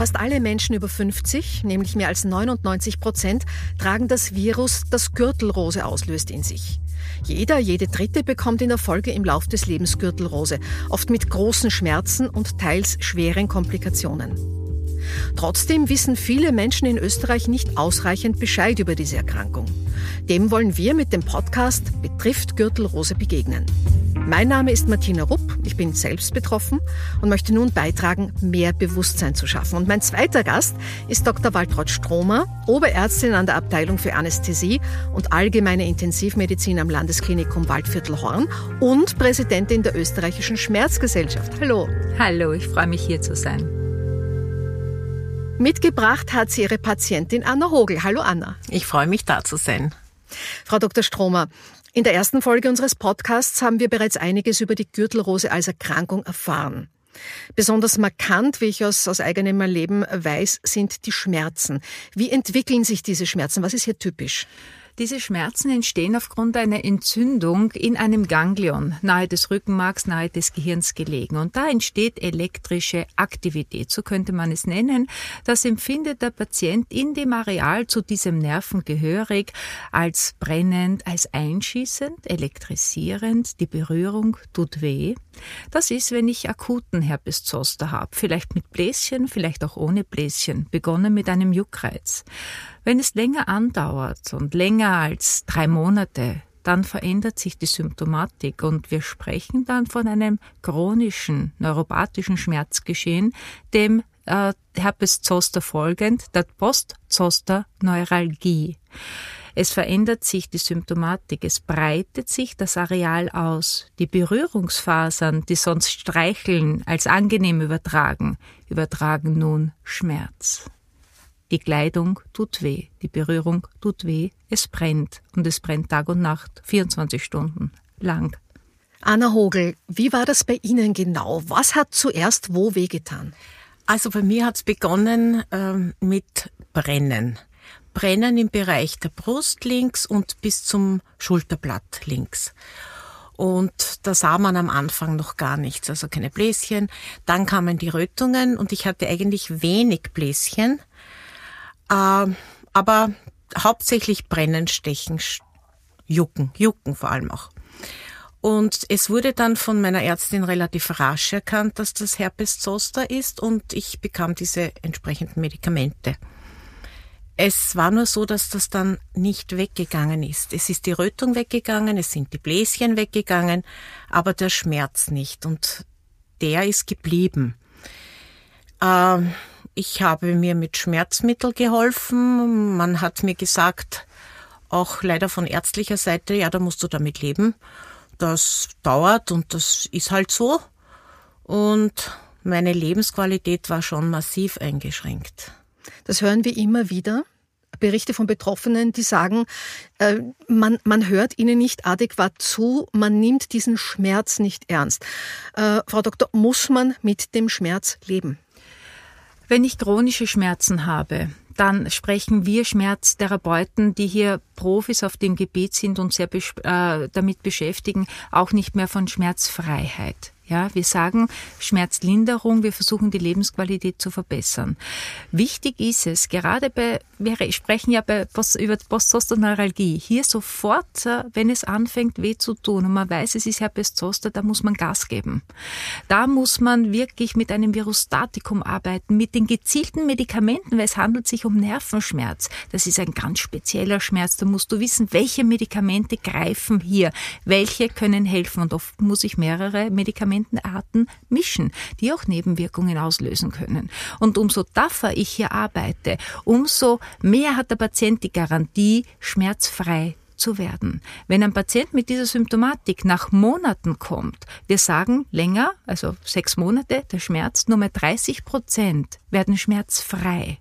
Fast alle Menschen über 50, nämlich mehr als 99 Prozent, tragen das Virus, das Gürtelrose auslöst, in sich. Jeder, jede Dritte bekommt in der Folge im Lauf des Lebens Gürtelrose, oft mit großen Schmerzen und teils schweren Komplikationen. Trotzdem wissen viele Menschen in Österreich nicht ausreichend Bescheid über diese Erkrankung. Dem wollen wir mit dem Podcast Betrifft Gürtelrose begegnen. Mein Name ist Martina Rupp, ich bin selbst betroffen und möchte nun beitragen, mehr Bewusstsein zu schaffen. Und mein zweiter Gast ist Dr. Waltraud Stromer, Oberärztin an der Abteilung für Anästhesie und allgemeine Intensivmedizin am Landesklinikum Waldviertel Horn und Präsidentin der österreichischen Schmerzgesellschaft. Hallo. Hallo, ich freue mich hier zu sein. Mitgebracht hat sie ihre Patientin Anna Hogel. Hallo Anna. Ich freue mich da zu sein. Frau Dr. Stromer, in der ersten Folge unseres Podcasts haben wir bereits einiges über die Gürtelrose als Erkrankung erfahren. Besonders markant, wie ich aus, aus eigenem Erleben weiß, sind die Schmerzen. Wie entwickeln sich diese Schmerzen? Was ist hier typisch? Diese Schmerzen entstehen aufgrund einer Entzündung in einem Ganglion nahe des Rückenmarks, nahe des Gehirns gelegen. Und da entsteht elektrische Aktivität, so könnte man es nennen. Das empfindet der Patient in dem Areal zu diesem Nerven gehörig als brennend, als einschießend, elektrisierend. Die Berührung tut weh. Das ist, wenn ich akuten Herpes Zoster habe, vielleicht mit Bläschen, vielleicht auch ohne Bläschen, begonnen mit einem Juckreiz. Wenn es länger andauert und länger als drei Monate, dann verändert sich die Symptomatik und wir sprechen dann von einem chronischen neuropathischen Schmerzgeschehen, dem äh, Herpes Zoster folgend, der Post-Zoster-Neuralgie. Es verändert sich die Symptomatik, es breitet sich das Areal aus. Die Berührungsfasern, die sonst Streicheln als angenehm übertragen, übertragen nun Schmerz. Die Kleidung tut weh, die Berührung tut weh, es brennt und es brennt Tag und Nacht, 24 Stunden lang. Anna Hogel, wie war das bei Ihnen genau? Was hat zuerst wo wehgetan? Also bei mir hat es begonnen ähm, mit Brennen. Brennen im Bereich der Brust links und bis zum Schulterblatt links. Und da sah man am Anfang noch gar nichts, also keine Bläschen. Dann kamen die Rötungen und ich hatte eigentlich wenig Bläschen. Äh, aber hauptsächlich brennen, stechen, jucken, jucken vor allem auch. Und es wurde dann von meiner Ärztin relativ rasch erkannt, dass das Herpes zoster ist und ich bekam diese entsprechenden Medikamente. Es war nur so, dass das dann nicht weggegangen ist. Es ist die Rötung weggegangen, es sind die Bläschen weggegangen, aber der Schmerz nicht und der ist geblieben. Ähm, ich habe mir mit Schmerzmittel geholfen. Man hat mir gesagt, auch leider von ärztlicher Seite, ja, da musst du damit leben. Das dauert und das ist halt so. Und meine Lebensqualität war schon massiv eingeschränkt. Das hören wir immer wieder. Berichte von Betroffenen, die sagen, äh, man, man hört ihnen nicht adäquat zu, man nimmt diesen Schmerz nicht ernst. Äh, Frau Doktor, muss man mit dem Schmerz leben? Wenn ich chronische Schmerzen habe, dann sprechen wir Schmerztherapeuten, die hier Profis auf dem Gebiet sind und sehr äh, damit beschäftigen, auch nicht mehr von Schmerzfreiheit. Ja, wir sagen Schmerzlinderung, wir versuchen die Lebensqualität zu verbessern. Wichtig ist es, gerade bei, wir sprechen ja bei über Postzosterneuralgie, hier sofort, äh, wenn es anfängt weh zu tun und man weiß, es ist Herpes Zoster, da muss man Gas geben. Da muss man wirklich mit einem Virostatikum arbeiten, mit den gezielten Medikamenten, weil es handelt sich um Nervenschmerz. Das ist ein ganz spezieller Schmerz. Da musst du wissen, welche Medikamente greifen hier, welche können helfen und oft muss ich mehrere Medikamente Medikamentenarten mischen, die auch Nebenwirkungen auslösen können. Und umso tougher ich hier arbeite, umso mehr hat der Patient die Garantie, schmerzfrei zu werden. Wenn ein Patient mit dieser Symptomatik nach Monaten kommt, wir sagen länger, also sechs Monate, der Schmerz, nur mehr 30 Prozent werden schmerzfrei.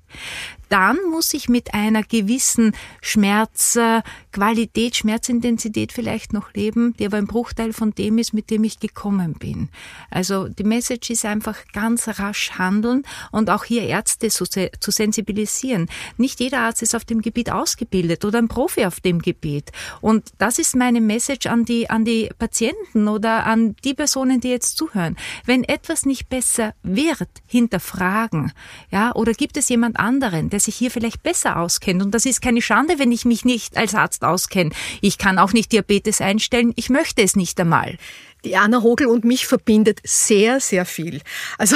Dann muss ich mit einer gewissen Schmerzqualität, Schmerzintensität vielleicht noch leben, die aber ein Bruchteil von dem ist, mit dem ich gekommen bin. Also die Message ist einfach ganz rasch handeln und auch hier Ärzte zu, zu sensibilisieren. Nicht jeder Arzt ist auf dem Gebiet ausgebildet oder ein Profi auf dem Gebiet. Und das ist meine Message an die, an die Patienten oder an die Personen, die jetzt zuhören. Wenn etwas nicht besser wird, hinterfragen. Ja, oder gibt es jemand anderen, der sich hier vielleicht besser auskennt? Und das ist keine Schande, wenn ich mich nicht als Arzt auskenne. Ich kann auch nicht Diabetes einstellen. Ich möchte es nicht einmal. Die Anna Hogel und mich verbindet sehr, sehr viel. Also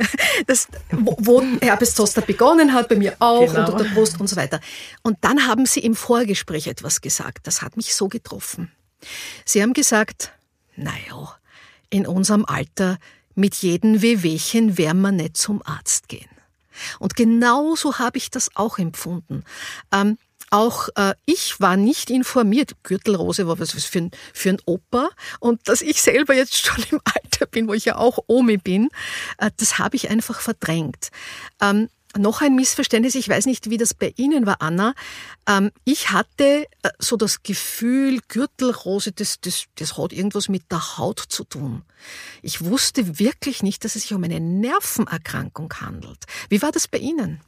das, wo, wo Herpes Zoster begonnen hat, bei mir auch, genau. unter der Brust und so weiter. Und dann haben Sie im Vorgespräch etwas gesagt. Das hat mich so getroffen. Sie haben gesagt, naja, in unserem Alter mit jedem Wehwehchen werden wir nicht zum Arzt gehen. Und genauso habe ich das auch empfunden. Ähm, auch äh, ich war nicht informiert. Gürtelrose war was für ein, für ein Opa. Und dass ich selber jetzt schon im Alter bin, wo ich ja auch Omi bin, äh, das habe ich einfach verdrängt. Ähm, noch ein Missverständnis, ich weiß nicht, wie das bei Ihnen war, Anna. Ähm, ich hatte äh, so das Gefühl, Gürtelrose, das, das, das hat irgendwas mit der Haut zu tun. Ich wusste wirklich nicht, dass es sich um eine Nervenerkrankung handelt. Wie war das bei Ihnen?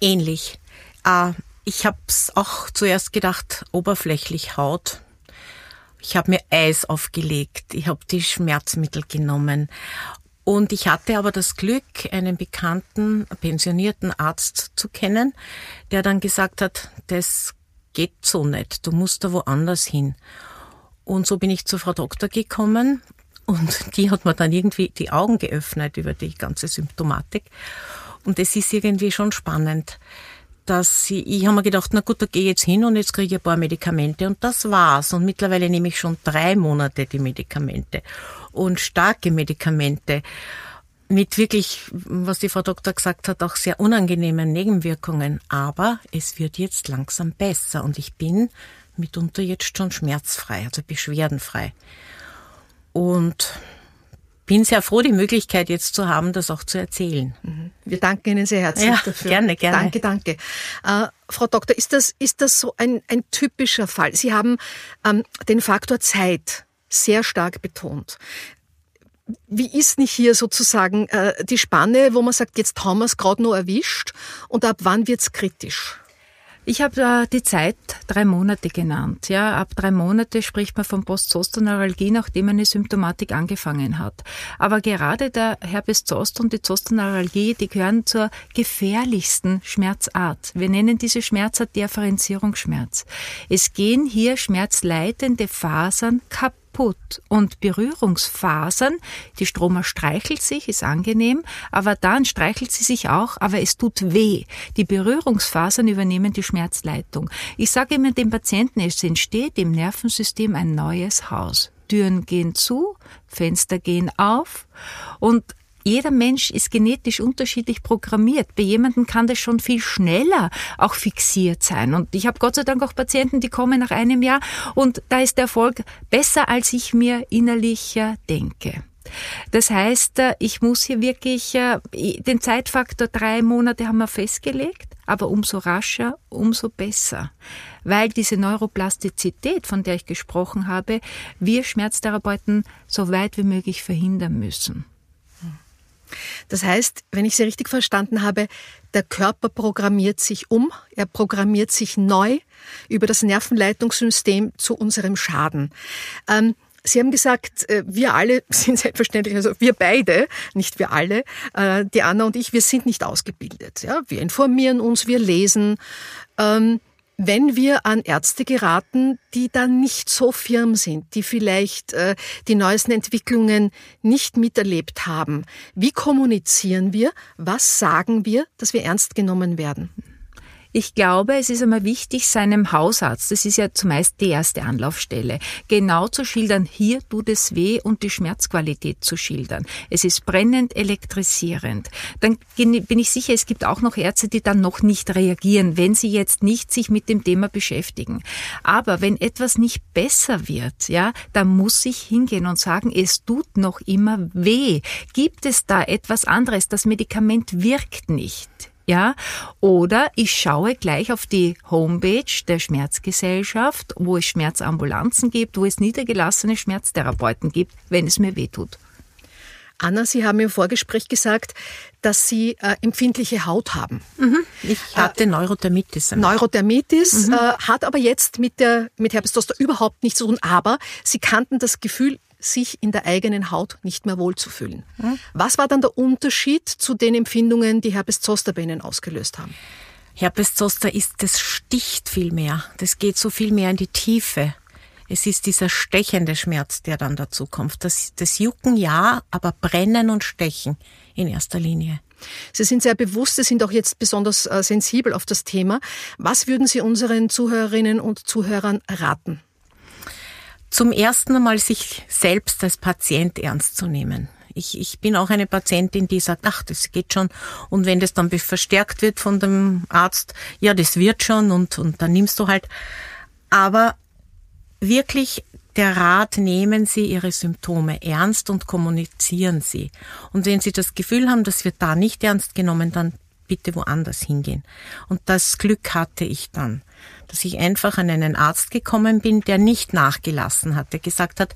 Ähnlich. Äh, ich habe es auch zuerst gedacht, oberflächlich Haut. Ich habe mir Eis aufgelegt, ich habe die Schmerzmittel genommen und ich hatte aber das Glück, einen bekannten, pensionierten Arzt zu kennen, der dann gesagt hat, das geht so nicht, du musst da woanders hin. Und so bin ich zur Frau Doktor gekommen und die hat mir dann irgendwie die Augen geöffnet über die ganze Symptomatik. Und es ist irgendwie schon spannend, dass ich, ich habe mir gedacht, na gut, da gehe ich jetzt hin und jetzt kriege ich ein paar Medikamente und das war's. Und mittlerweile nehme ich schon drei Monate die Medikamente und starke Medikamente mit wirklich, was die Frau Doktor gesagt hat, auch sehr unangenehmen Nebenwirkungen. Aber es wird jetzt langsam besser und ich bin mitunter jetzt schon schmerzfrei, also beschwerdenfrei. Und bin sehr froh, die Möglichkeit jetzt zu haben, das auch zu erzählen. Mhm. Wir danken Ihnen sehr herzlich ja, dafür. Gerne, gerne. Danke, danke. Äh, Frau Doktor, ist das, ist das so ein, ein typischer Fall? Sie haben ähm, den Faktor Zeit sehr stark betont. Wie ist nicht hier sozusagen äh, die Spanne, wo man sagt, jetzt haben wir es gerade nur erwischt und ab wann wird es kritisch? Ich habe äh, die Zeit drei Monate genannt. Ja, ab drei Monate spricht man von Postzosternaralgie, nachdem eine Symptomatik angefangen hat. Aber gerade der Herpes Zoster und die Zosternaralgie, die gehören zur gefährlichsten Schmerzart. Wir nennen diese Schmerzart Differenzierungsschmerz. Es gehen hier schmerzleitende Fasern kaputt kaputt und Berührungsfasern, die Stroma streichelt sich, ist angenehm, aber dann streichelt sie sich auch, aber es tut weh. Die Berührungsfasern übernehmen die Schmerzleitung. Ich sage immer dem Patienten, es entsteht im Nervensystem ein neues Haus. Türen gehen zu, Fenster gehen auf und jeder Mensch ist genetisch unterschiedlich programmiert. Bei jemandem kann das schon viel schneller auch fixiert sein. Und ich habe Gott sei Dank auch Patienten, die kommen nach einem Jahr und da ist der Erfolg besser, als ich mir innerlich denke. Das heißt, äh, ich muss hier wirklich äh, den Zeitfaktor drei Monate haben wir festgelegt, aber umso rascher, umso besser. Weil diese Neuroplastizität, von der ich gesprochen habe, wir Schmerztherapeuten so weit wie möglich verhindern müssen. Das heißt, wenn ich Sie richtig verstanden habe, der Körper programmiert sich um, er programmiert sich neu über das Nervenleitungssystem zu unserem Schaden. Ähm, Sie haben gesagt, äh, wir alle sind selbstverständlich, also wir beide, nicht wir alle, äh, die Anna und ich, wir sind nicht ausgebildet. Ja? Wir informieren uns, wir lesen. Ähm, wenn wir an Ärzte geraten, die da nicht so firm sind, die vielleicht äh, die neuesten Entwicklungen nicht miterlebt haben, wie kommunizieren wir? Was sagen wir, dass wir ernst genommen werden? Ich glaube, es ist einmal wichtig, seinem Hausarzt, das ist ja zumeist die erste Anlaufstelle, genau zu schildern, hier tut es weh und die Schmerzqualität zu schildern. Es ist brennend elektrisierend. Dann bin ich sicher, es gibt auch noch Ärzte, die dann noch nicht reagieren, wenn sie jetzt nicht sich mit dem Thema beschäftigen. Aber wenn etwas nicht besser wird, ja, dann muss ich hingehen und sagen, es tut noch immer weh. Gibt es da etwas anderes? Das Medikament wirkt nicht Ja, oder ich schaue gleich auf die Homepage der Schmerzgesellschaft, wo es Schmerzambulanzen gibt, wo es niedergelassene Schmerztherapeuten gibt, wenn es mir wehtut. Anna, Sie haben im Vorgespräch gesagt, dass Sie äh, empfindliche Haut haben. Mhm. Ich hatte äh, Neurodermitis. Neurodermitis, mhm. äh, hat aber jetzt mit, der, mit Herpes Zoster überhaupt nichts zu tun. Aber Sie kannten das Gefühl, sich in der eigenen Haut nicht mehr wohlzufühlen. Mhm. Was war dann der Unterschied zu den Empfindungen, die Herpes Zoster bei Ihnen ausgelöst haben? Herpes Zoster ist, das sticht viel mehr. Das geht so viel mehr in die Tiefe. Es ist dieser stechende Schmerz, der dann dazu kommt. Das, das Jucken ja, aber Brennen und Stechen in erster Linie. Sie sind sehr bewusst, Sie sind auch jetzt besonders äh, sensibel auf das Thema. Was würden Sie unseren Zuhörerinnen und Zuhörern raten? Zum ersten einmal sich selbst als Patient ernst zu nehmen. Ich, ich bin auch eine Patientin, die sagt, ach, das geht schon. Und wenn das dann verstärkt wird von dem Arzt, ja, das wird schon und, und dann nimmst du halt. Aber wirklich der Rat, nehmen Sie Ihre Symptome ernst und kommunizieren Sie. Und wenn Sie das Gefühl haben, das wird da nicht ernst genommen, dann bitte woanders hingehen. Und das Glück hatte ich dann, dass ich einfach an einen Arzt gekommen bin, der nicht nachgelassen hat, der gesagt hat,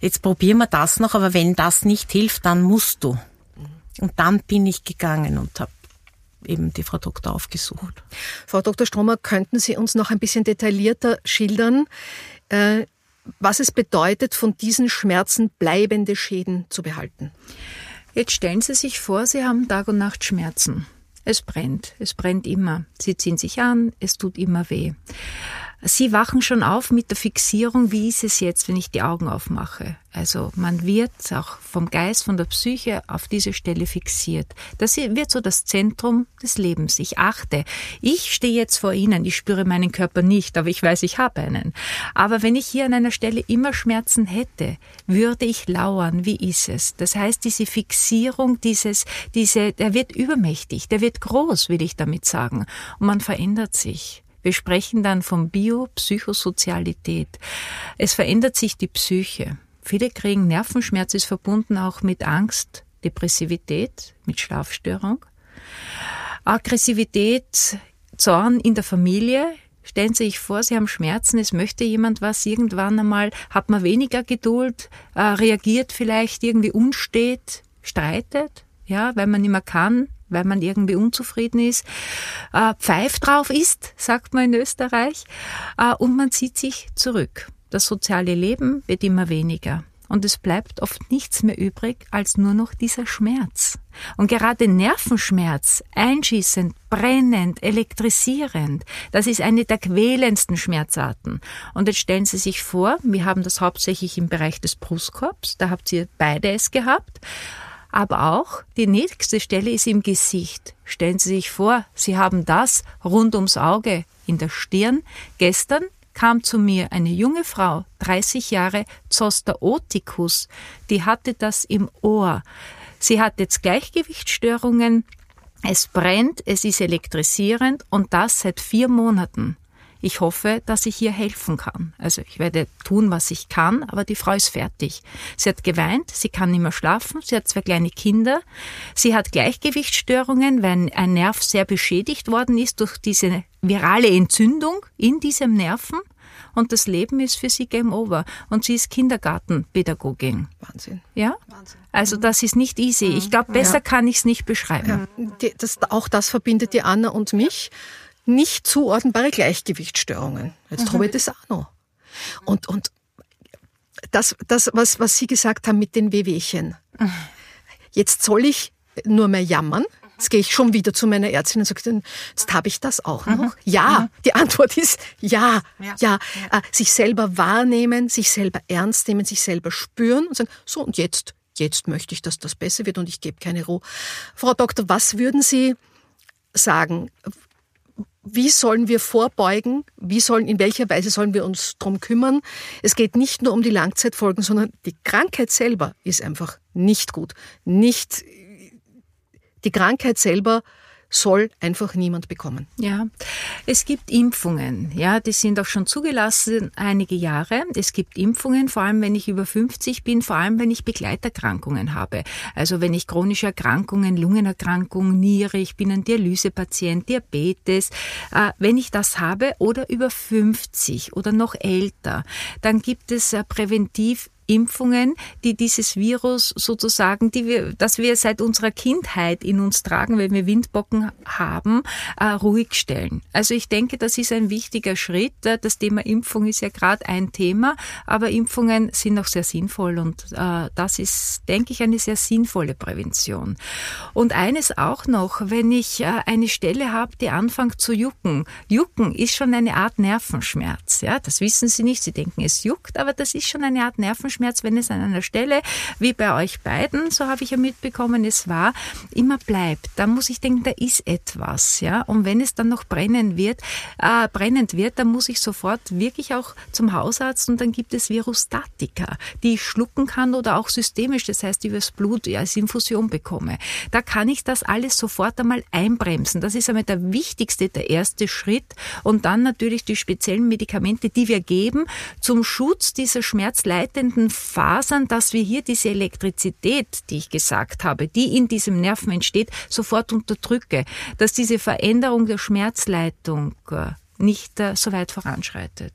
jetzt probieren wir das noch, aber wenn das nicht hilft, dann musst du. Und dann bin ich gegangen und habe eben die Frau Doktor aufgesucht. Frau Dr. Stromer, könnten Sie uns noch ein bisschen detaillierter schildern, äh, was es bedeutet, von diesen Schmerzen bleibende Schäden zu behalten. Jetzt stellen Sie sich vor, Sie haben Tag und Nacht Schmerzen. Es brennt, es brennt immer. Sie ziehen sich an, es tut immer weh. Sie wachen schon auf mit der Fixierung, wie ist es jetzt, wenn ich die Augen aufmache. Also man wird auch vom Geist, von der Psyche auf diese Stelle fixiert. Das wird so das Zentrum des Lebens. Ich achte. Ich stehe jetzt vor Ihnen, ich spüre meinen Körper nicht, aber ich weiß, ich habe einen. Aber wenn ich hier an einer Stelle immer Schmerzen hätte, würde ich lauern. Wie ist es? Das heißt, diese Fixierung, dieses, diese, der wird übermächtig, der wird groß, will ich damit sagen. Und man verändert sich. Wir sprechen dann von Biopsychosozialität. Es verändert sich die Psyche. Viele kriegen Nervenschmerz, ist verbunden auch mit Angst, Depressivität, mit Schlafstörung. Aggressivität, Zorn in der Familie. Stellen Sie sich vor, Sie haben Schmerzen, es möchte jemand was, irgendwann einmal hat man weniger Geduld, äh, reagiert vielleicht irgendwie unstet, streitet, ja, weil man nicht mehr kann, weil man irgendwie unzufrieden ist, äh, pfeift drauf ist, sagt man in Österreich, äh, und man zieht sich zurück. Das soziale Leben wird immer weniger. Und es bleibt oft nichts mehr übrig als nur noch dieser Schmerz. Und gerade Nervenschmerz, einschießend, brennend, elektrisierend, das ist eine der quälendsten Schmerzarten. Und jetzt stellen Sie sich vor, wir haben das hauptsächlich im Bereich des Brustkorbs, da habt ihr beide es gehabt. Aber auch die nächste Stelle ist im Gesicht. Stellen Sie sich vor, Sie haben das rund ums Auge in der Stirn. Gestern kam zu mir eine junge Frau, 30 Jahre, Zoster Oticus, die hatte das im Ohr. Sie hat jetzt Gleichgewichtsstörungen, es brennt, es ist elektrisierend und das seit vier Monaten. Ich hoffe, dass ich ihr helfen kann. Also ich werde tun, was ich kann, aber die Frau ist fertig. Sie hat geweint, sie kann nicht mehr schlafen, sie hat zwei kleine Kinder, sie hat Gleichgewichtsstörungen, weil ein Nerv sehr beschädigt worden ist durch diese virale Entzündung in diesem Nerven und das Leben ist für sie Game Over. Und sie ist Kindergartenpädagogin. Wahnsinn. Ja? Wahnsinn. Also das ist nicht easy. Ich glaube, besser ja. kann ich es nicht beschreiben. Ja. Das, auch das verbindet die Anna und mich nicht zuordnbare Gleichgewichtsstörungen. Jetzt mhm. habe ich das auch noch. Und, und das, das was, was Sie gesagt haben mit den Wehwehchen. Mhm. Jetzt soll ich nur mehr jammern. Jetzt gehe ich schon wieder zu meiner Ärztin und sage, jetzt habe ich das auch noch. Mhm. Ja, mhm. die Antwort ist ja, ja. ja. ja. Äh, sich selber wahrnehmen, sich selber ernst nehmen, sich selber spüren und sagen, so und jetzt, jetzt möchte ich, dass das besser wird und ich gebe keine Ruhe. Frau Doktor, was würden Sie sagen? Wie sollen wir vorbeugen? Wie sollen, in welcher Weise sollen wir uns drum kümmern? Es geht nicht nur um die Langzeitfolgen, sondern die Krankheit selber ist einfach nicht gut. Nicht, die Krankheit selber soll einfach niemand bekommen. Ja, es gibt Impfungen, ja, die sind auch schon zugelassen einige Jahre. Es gibt Impfungen, vor allem wenn ich über 50 bin, vor allem wenn ich Begleiterkrankungen habe. Also wenn ich chronische Erkrankungen, Lungenerkrankungen, Niere, ich bin ein Dialysepatient, Diabetes, äh, wenn ich das habe oder über 50 oder noch älter, dann gibt es äh, präventiv Impfungen, die dieses Virus sozusagen, die wir, das wir seit unserer Kindheit in uns tragen, wenn wir Windbocken haben, äh, ruhig stellen. Also ich denke, das ist ein wichtiger Schritt. Äh, das Thema Impfung ist ja gerade ein Thema, aber Impfungen sind auch sehr sinnvoll und äh, das ist, denke ich, eine sehr sinnvolle Prävention. Und eines auch noch, wenn ich eine Stelle habe, die anfängt zu jucken. Jucken ist schon eine Art Nervenschmerz. Ja, das wissen Sie nicht. Sie denken, es juckt, aber das ist schon eine Art Nervenschmerz Kopfschmerz, wenn es an einer Stelle, wie bei euch beiden, so habe ich ja mitbekommen, es war, immer bleibt. Da muss ich denken, da ist etwas, ja. Und wenn es dann noch brennen wird, äh, brennend wird, dann muss ich sofort wirklich auch zum Hausarzt und dann gibt es Virustatika, die ich schlucken kann oder auch systemisch, das heißt übers Blut ja, als Infusion bekomme. Da kann ich das alles sofort einmal einbremsen. Das ist einmal der wichtigste, der erste Schritt. Und dann natürlich die speziellen Medikamente, die wir geben zum Schutz dieser schmerzleitenden Fasern, dass wir hier diese Elektrizität, die ich gesagt habe, die in diesem Nerven entsteht, sofort unterdrücke, dass diese Veränderung der Schmerzleitung äh, nicht äh, so weit voranschreitet.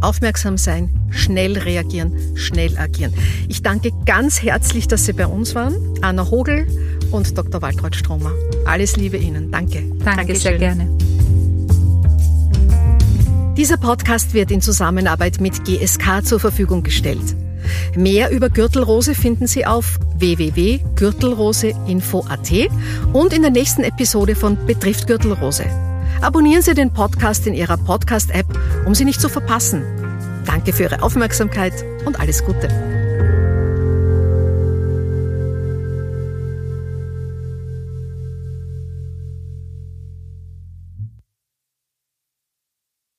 Aufmerksam sein, schnell reagieren, schnell agieren. Ich danke ganz herzlich, dass Sie bei uns waren. Anna Hogel und Dr. Waltraud Stromer. Alles Liebe Ihnen. Danke. Danke Dankeschön. sehr gerne. Dieser Podcast wird in Zusammenarbeit mit GSK zur Verfügung gestellt. Mehr über Gürtelrose finden Sie auf www.gürtelroseinfo.at und in der nächsten Episode von Betrifft Gürtelrose. Abonnieren Sie den Podcast in Ihrer Podcast-App, um sie nicht zu verpassen. Danke für Ihre Aufmerksamkeit und alles Gute.